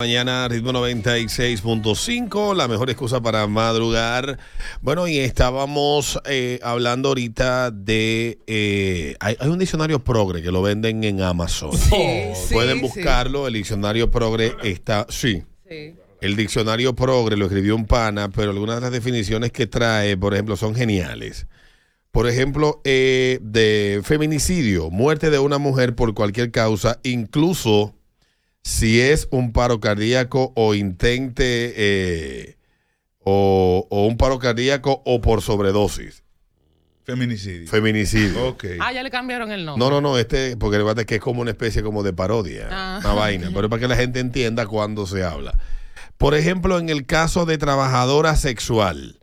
Mañana ritmo 96.5, la mejor excusa para madrugar. Bueno, y estábamos eh, hablando ahorita de... eh, hay, hay un diccionario progre que lo venden en Amazon. Pueden buscarlo, el diccionario progre está... Sí. El diccionario progre lo escribió un pana, pero algunas de las definiciones que trae, por ejemplo, son geniales. Por ejemplo, eh, de feminicidio, muerte de una mujer por cualquier causa, incluso si es un paro cardíaco o intente eh, o, o un paro cardíaco o por sobredosis. Feminicidio. Feminicidio. Ah, ya le cambiaron el nombre. No, no, no, este, porque el es que es como una especie como de parodia, Ah. una vaina, pero es para que la gente entienda cuando se habla. Por ejemplo, en el caso de trabajadora sexual,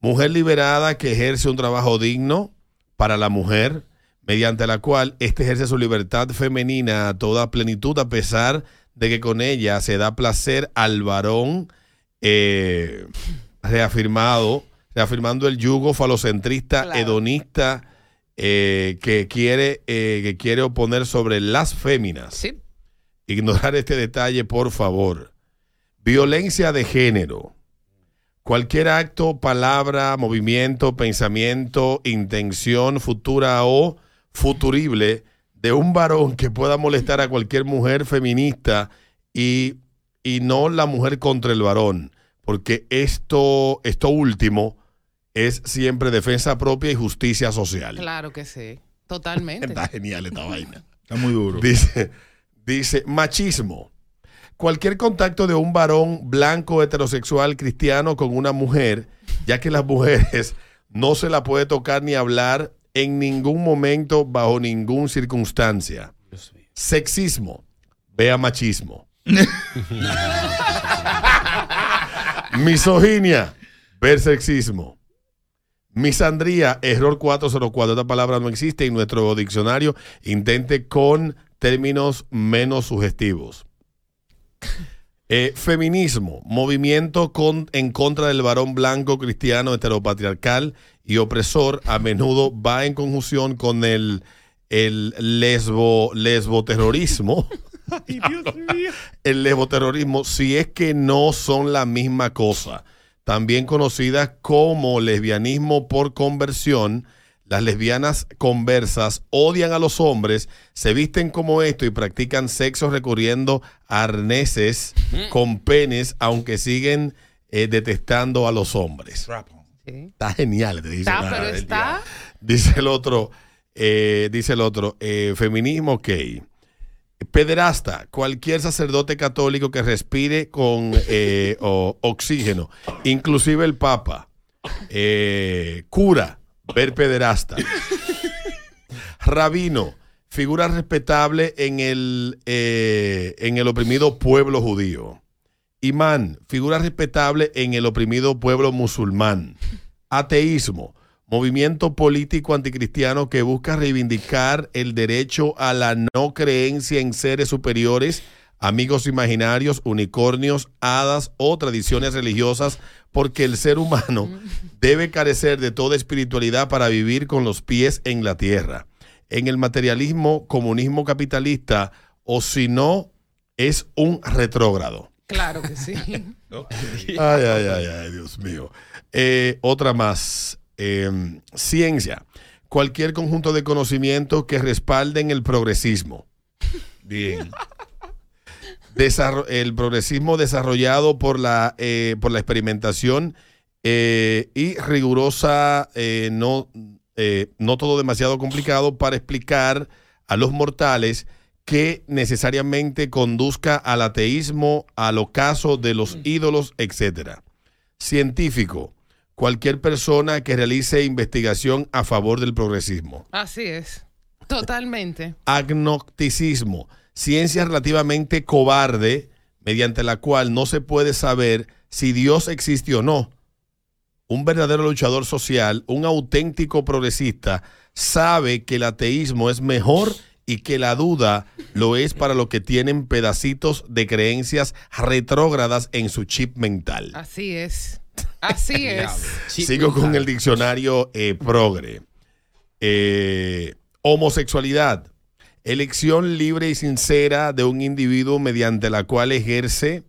mujer liberada que ejerce un trabajo digno para la mujer, mediante la cual éste ejerce su libertad femenina a toda plenitud, a pesar de que con ella se da placer al varón eh, reafirmado, reafirmando el yugo falocentrista, Claro. hedonista, eh, que, quiere, eh, que quiere oponer sobre las féminas. Sí. Ignorar este detalle, por favor. Violencia de género. Cualquier acto, palabra, movimiento, pensamiento, intención futura o futurible de un varón que pueda molestar a cualquier mujer feminista y, y no la mujer contra el varón. Porque esto, esto último es siempre defensa propia y justicia social. Claro que sí. Totalmente. Está genial esta vaina. Está muy duro. Dice, dice, machismo. Cualquier contacto de un varón blanco, heterosexual, cristiano con una mujer, ya que las mujeres no se la puede tocar ni hablar en ningún momento, bajo ninguna circunstancia. Sexismo. Vea machismo. Misoginia. Ver sexismo. Misandría, error 404. Esta palabra no existe en nuestro diccionario. Intente con términos menos sugestivos. Eh, feminismo, movimiento con- en contra del varón blanco, cristiano, heteropatriarcal y opresor, a menudo va en conjunción con el, el lesbo, lesboterrorismo. el lesboterrorismo, si es que no son la misma cosa, también conocidas como lesbianismo por conversión. Las lesbianas conversas odian a los hombres, se visten como esto y practican sexo recurriendo a arneses con penes, aunque siguen eh, detestando a los hombres. Sí. Está genial, te dice. Está, pero está. Dice el otro, eh, dice el otro, eh, feminismo, ok. Pederasta, cualquier sacerdote católico que respire con eh, o- oxígeno, inclusive el Papa. Eh, cura, ver pederasta. Rabino, figura respetable en el, eh, en el oprimido pueblo judío. Imán, figura respetable en el oprimido pueblo musulmán. Ateísmo, movimiento político anticristiano que busca reivindicar el derecho a la no creencia en seres superiores, amigos imaginarios, unicornios, hadas o tradiciones religiosas, porque el ser humano debe carecer de toda espiritualidad para vivir con los pies en la tierra. En el materialismo, comunismo capitalista, o si no, es un retrógrado. Claro que sí. Ay, ay, ay, ay, Dios mío. Eh, otra más. Eh, ciencia. Cualquier conjunto de conocimientos que respalden el progresismo. Bien. El progresismo desarrollado por la, eh, por la experimentación eh, y rigurosa, eh, no, no todo demasiado complicado para explicar a los mortales que necesariamente conduzca al ateísmo, al ocaso de los ídolos, etc. Científico, cualquier persona que realice investigación a favor del progresismo. Así es. Totalmente. Agnosticismo, ciencia relativamente cobarde mediante la cual no se puede saber si Dios existe o no. Un verdadero luchador social, un auténtico progresista, sabe que el ateísmo es mejor y que la duda lo es para los que tienen pedacitos de creencias retrógradas en su chip mental. Así es. Así es. Sigo con el diccionario eh, progre. Eh, homosexualidad. Elección libre y sincera de un individuo mediante la cual ejerce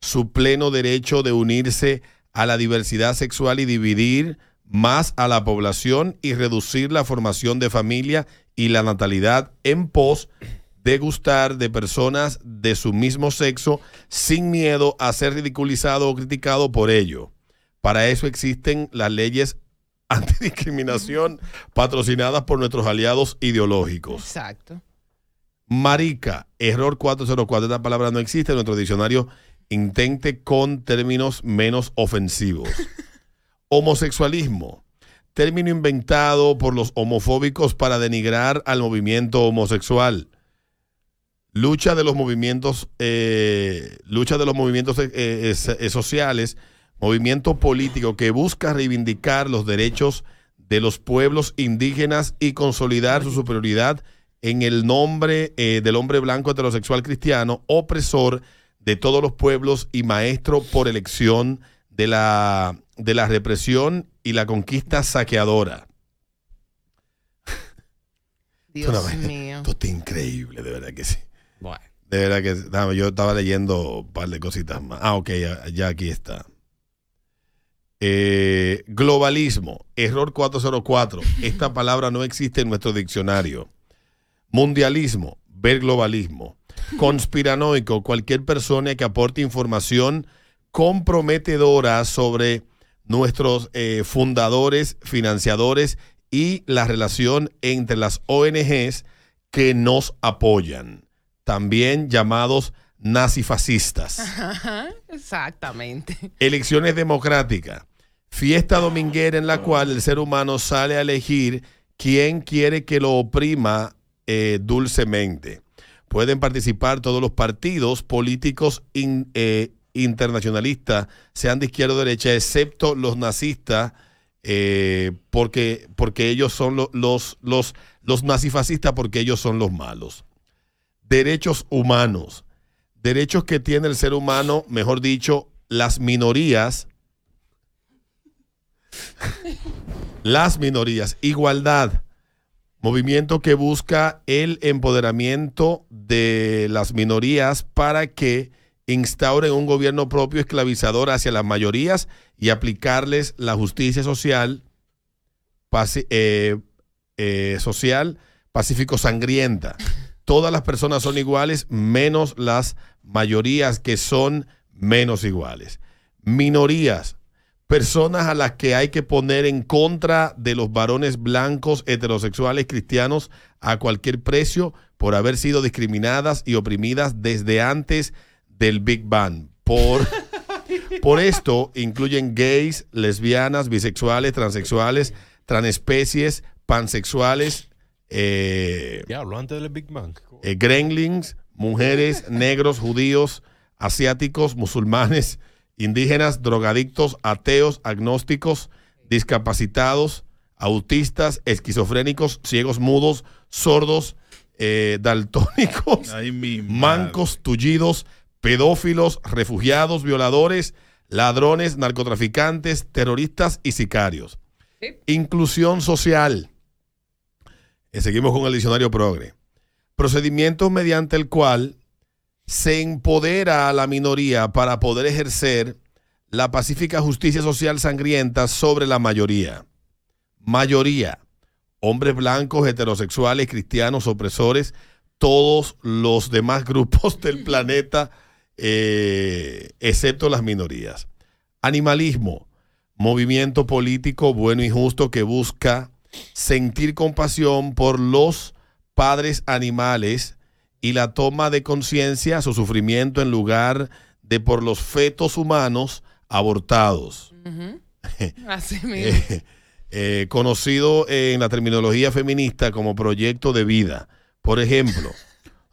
su pleno derecho de unirse a la diversidad sexual y dividir más a la población y reducir la formación de familia y la natalidad en pos de gustar de personas de su mismo sexo sin miedo a ser ridiculizado o criticado por ello. Para eso existen las leyes antidiscriminación patrocinadas por nuestros aliados ideológicos. Exacto. Marica, error 404. Esta palabra no existe en nuestro diccionario. Intente con términos menos ofensivos. Homosexualismo, término inventado por los homofóbicos para denigrar al movimiento homosexual. Lucha de los movimientos, eh, lucha de los movimientos eh, eh, eh, sociales, movimiento político que busca reivindicar los derechos de los pueblos indígenas y consolidar su superioridad en el nombre eh, del hombre blanco heterosexual cristiano, opresor de todos los pueblos y maestro por elección de la, de la represión y la conquista saqueadora. Dios Esto mío. Esto está increíble, de verdad que sí. Bueno. De verdad que déjame, yo estaba leyendo un par de cositas más. Ah, ok, ya, ya aquí está. Eh, globalismo, error 404. Esta palabra no existe en nuestro diccionario. Mundialismo, ver globalismo. Conspiranoico, cualquier persona que aporte información comprometedora sobre nuestros eh, fundadores, financiadores y la relación entre las ONGs que nos apoyan, también llamados nazifascistas. Ajá, exactamente. Elecciones democráticas. Fiesta dominguera en la cual el ser humano sale a elegir quién quiere que lo oprima eh, dulcemente. Pueden participar todos los partidos políticos eh, internacionalistas, sean de izquierda o derecha, excepto los nazistas, eh, porque, porque ellos son lo- los, los, los nazifascistas, porque ellos son los malos. Derechos humanos derechos que tiene el ser humano, mejor dicho, las minorías. las minorías. Igualdad. Movimiento que busca el empoderamiento de las minorías para que instauren un gobierno propio esclavizador hacia las mayorías y aplicarles la justicia social, paci- eh, eh, social pacífico sangrienta. Todas las personas son iguales, menos las mayorías que son menos iguales. Minorías, personas a las que hay que poner en contra de los varones blancos, heterosexuales, cristianos, a cualquier precio por haber sido discriminadas y oprimidas desde antes del Big Bang. Por, por esto incluyen gays, lesbianas, bisexuales, transexuales, transespecies, pansexuales, eh, Diablo, antes del Big Bang. eh, gremlins, mujeres, negros, judíos, asiáticos, musulmanes, indígenas, drogadictos, ateos, agnósticos, discapacitados, autistas, esquizofrénicos, ciegos mudos, sordos, eh, daltónicos, Ay, mancos, tullidos, pedófilos, refugiados, violadores, ladrones, narcotraficantes, terroristas y sicarios. Sí. Inclusión social. Eh, seguimos con el diccionario progre. Procedimiento mediante el cual se empodera a la minoría para poder ejercer la pacífica justicia social sangrienta sobre la mayoría. Mayoría. Hombres blancos, heterosexuales, cristianos, opresores, todos los demás grupos del planeta, eh, excepto las minorías. Animalismo, movimiento político bueno y justo que busca sentir compasión por los padres animales y la toma de conciencia, su sufrimiento en lugar de por los fetos humanos abortados. Así mismo. Eh, eh, conocido en la terminología feminista como proyecto de vida. Por ejemplo,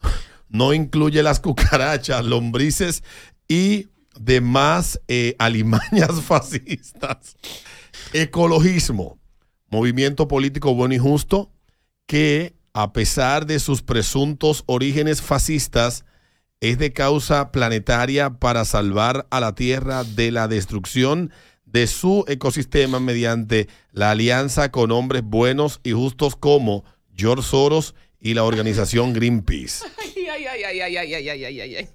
no incluye las cucarachas, lombrices y demás eh, alimañas fascistas. Ecologismo, movimiento político bueno y justo que, a pesar de sus presuntos orígenes fascistas, es de causa planetaria para salvar a la Tierra de la destrucción de su ecosistema mediante la alianza con hombres buenos y justos como George Soros y la organización Greenpeace. Ay, ay, ay, ay, ay, ay, ay, ay.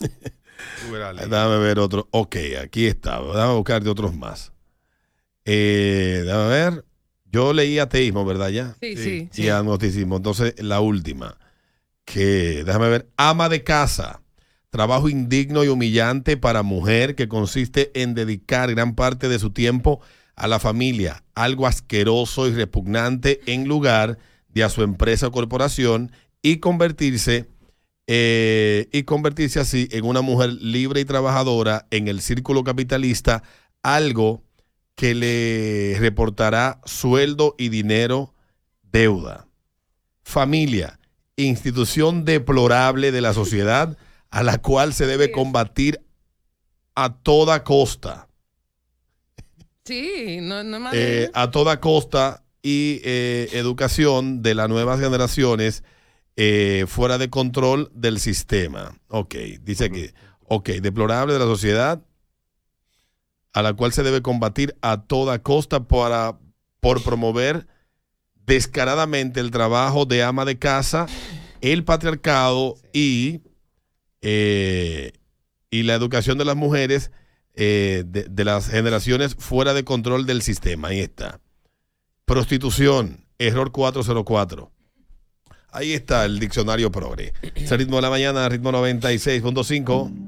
Dame ver otro. Ok, aquí está. Dame buscar de otros más. Eh, dame ver. Yo leí ateísmo, ¿verdad? Ya. Sí, sí, Y sí. agnosticismo. Entonces, la última. Que, déjame ver. Ama de casa. Trabajo indigno y humillante para mujer que consiste en dedicar gran parte de su tiempo a la familia. Algo asqueroso y repugnante en lugar de a su empresa o corporación y convertirse eh, y convertirse así en una mujer libre y trabajadora en el círculo capitalista, algo que le reportará sueldo y dinero, deuda. Familia, institución deplorable de la sociedad a la cual se debe combatir a toda costa. Sí, no, no más. Eh, a toda costa y eh, educación de las nuevas generaciones eh, fuera de control del sistema. Ok, dice aquí, ok, deplorable de la sociedad a la cual se debe combatir a toda costa para, por promover descaradamente el trabajo de ama de casa, el patriarcado y, eh, y la educación de las mujeres eh, de, de las generaciones fuera de control del sistema. Ahí está. Prostitución, error 404. Ahí está el diccionario progre. Es el ritmo de la mañana, ritmo 96.5.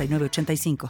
8985.